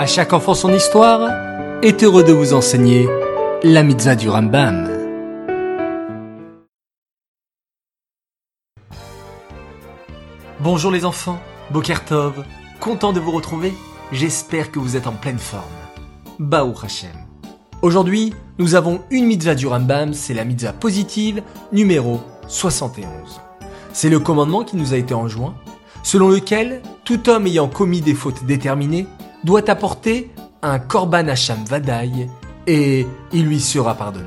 À chaque enfant son histoire est heureux de vous enseigner la mitzvah du Rambam. Bonjour les enfants, Bokertov, content de vous retrouver, j'espère que vous êtes en pleine forme. Baou Hashem. Aujourd'hui, nous avons une mitzvah du Rambam, c'est la mitzvah positive numéro 71. C'est le commandement qui nous a été enjoint, selon lequel tout homme ayant commis des fautes déterminées doit apporter un korban hacham vadaï et il lui sera pardonné.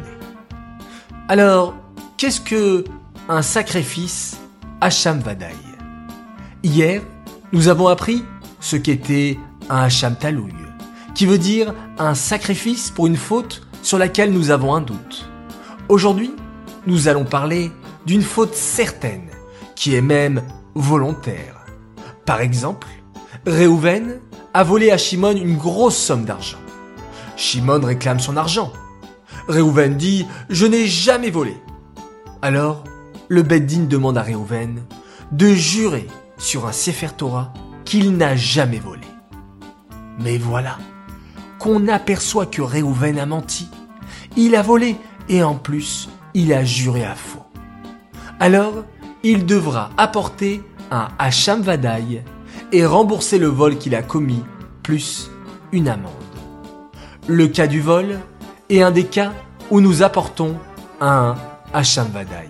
Alors, qu'est-ce que un sacrifice hacham vadaï Hier, nous avons appris ce qu'était un hacham qui veut dire un sacrifice pour une faute sur laquelle nous avons un doute. Aujourd'hui, nous allons parler d'une faute certaine, qui est même volontaire. Par exemple, Réhouven a volé à Shimon une grosse somme d'argent. Shimon réclame son argent. Réhouven dit Je n'ai jamais volé. Alors, le Beddin demande à Réhouven de jurer sur un Sefer Torah qu'il n'a jamais volé. Mais voilà, qu'on aperçoit que Réhouven a menti. Il a volé et en plus, il a juré à faux. Alors, il devra apporter un Hacham Vadaï et rembourser le vol qu'il a commis, plus une amende. Le cas du vol est un des cas où nous apportons un Vadaï.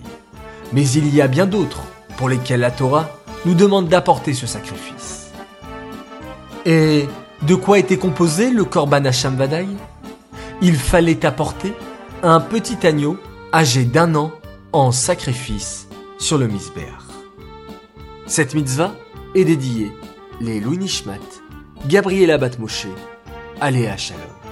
Mais il y a bien d'autres pour lesquels la Torah nous demande d'apporter ce sacrifice. Et de quoi était composé le Korban Hacham Vadaï Il fallait apporter un petit agneau âgé d'un an en sacrifice sur le misber. Cette mitzvah est dédiée les Louis Nishmat, Gabriela Batmoshe, Aléa Shalom.